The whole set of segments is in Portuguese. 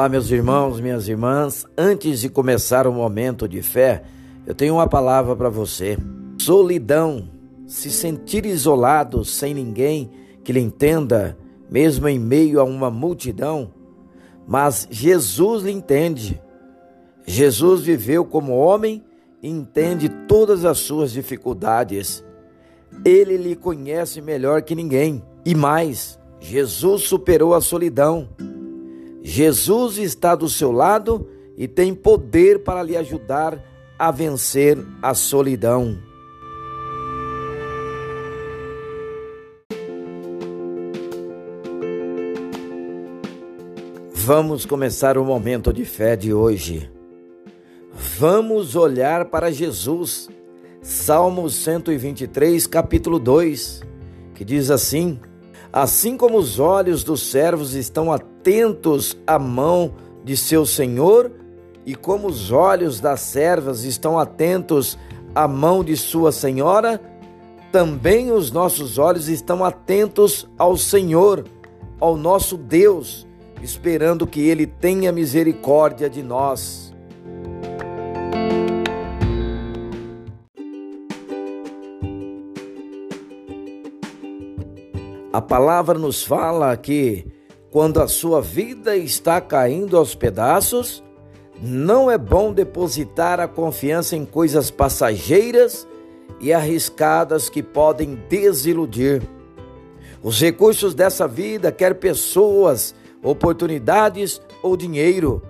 Olá, meus irmãos, minhas irmãs. Antes de começar o momento de fé, eu tenho uma palavra para você. Solidão, se sentir isolado, sem ninguém que lhe entenda, mesmo em meio a uma multidão, mas Jesus lhe entende. Jesus viveu como homem e entende todas as suas dificuldades. Ele lhe conhece melhor que ninguém. E mais, Jesus superou a solidão. Jesus está do seu lado e tem poder para lhe ajudar a vencer a solidão. Vamos começar o momento de fé de hoje. Vamos olhar para Jesus. Salmo 123, capítulo 2, que diz assim: Assim como os olhos dos servos estão atentos à mão de seu senhor, e como os olhos das servas estão atentos à mão de sua senhora, também os nossos olhos estão atentos ao Senhor, ao nosso Deus, esperando que Ele tenha misericórdia de nós. A palavra nos fala que quando a sua vida está caindo aos pedaços, não é bom depositar a confiança em coisas passageiras e arriscadas que podem desiludir. Os recursos dessa vida, quer pessoas, oportunidades ou dinheiro,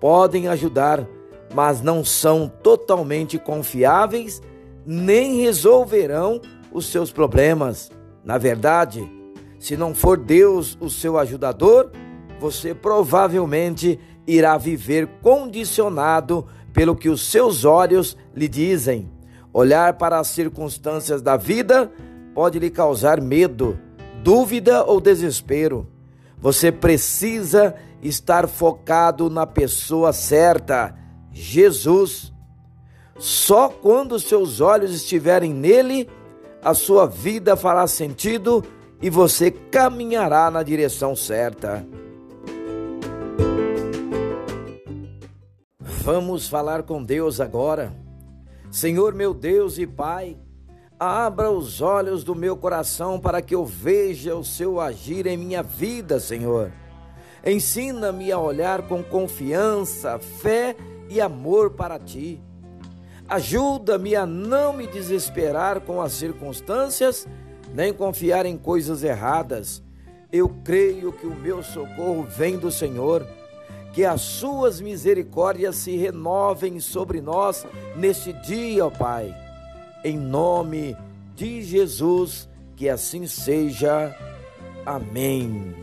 podem ajudar, mas não são totalmente confiáveis nem resolverão os seus problemas. Na verdade, se não for Deus o seu ajudador, você provavelmente irá viver condicionado pelo que os seus olhos lhe dizem. Olhar para as circunstâncias da vida pode lhe causar medo, dúvida ou desespero. Você precisa estar focado na pessoa certa, Jesus. Só quando seus olhos estiverem nele, a sua vida fará sentido e você caminhará na direção certa. Vamos falar com Deus agora. Senhor meu Deus e Pai, abra os olhos do meu coração para que eu veja o seu agir em minha vida, Senhor. Ensina-me a olhar com confiança, fé e amor para ti. Ajuda-me a não me desesperar com as circunstâncias nem confiar em coisas erradas. Eu creio que o meu socorro vem do Senhor, que as suas misericórdias se renovem sobre nós neste dia, ó Pai. Em nome de Jesus, que assim seja. Amém.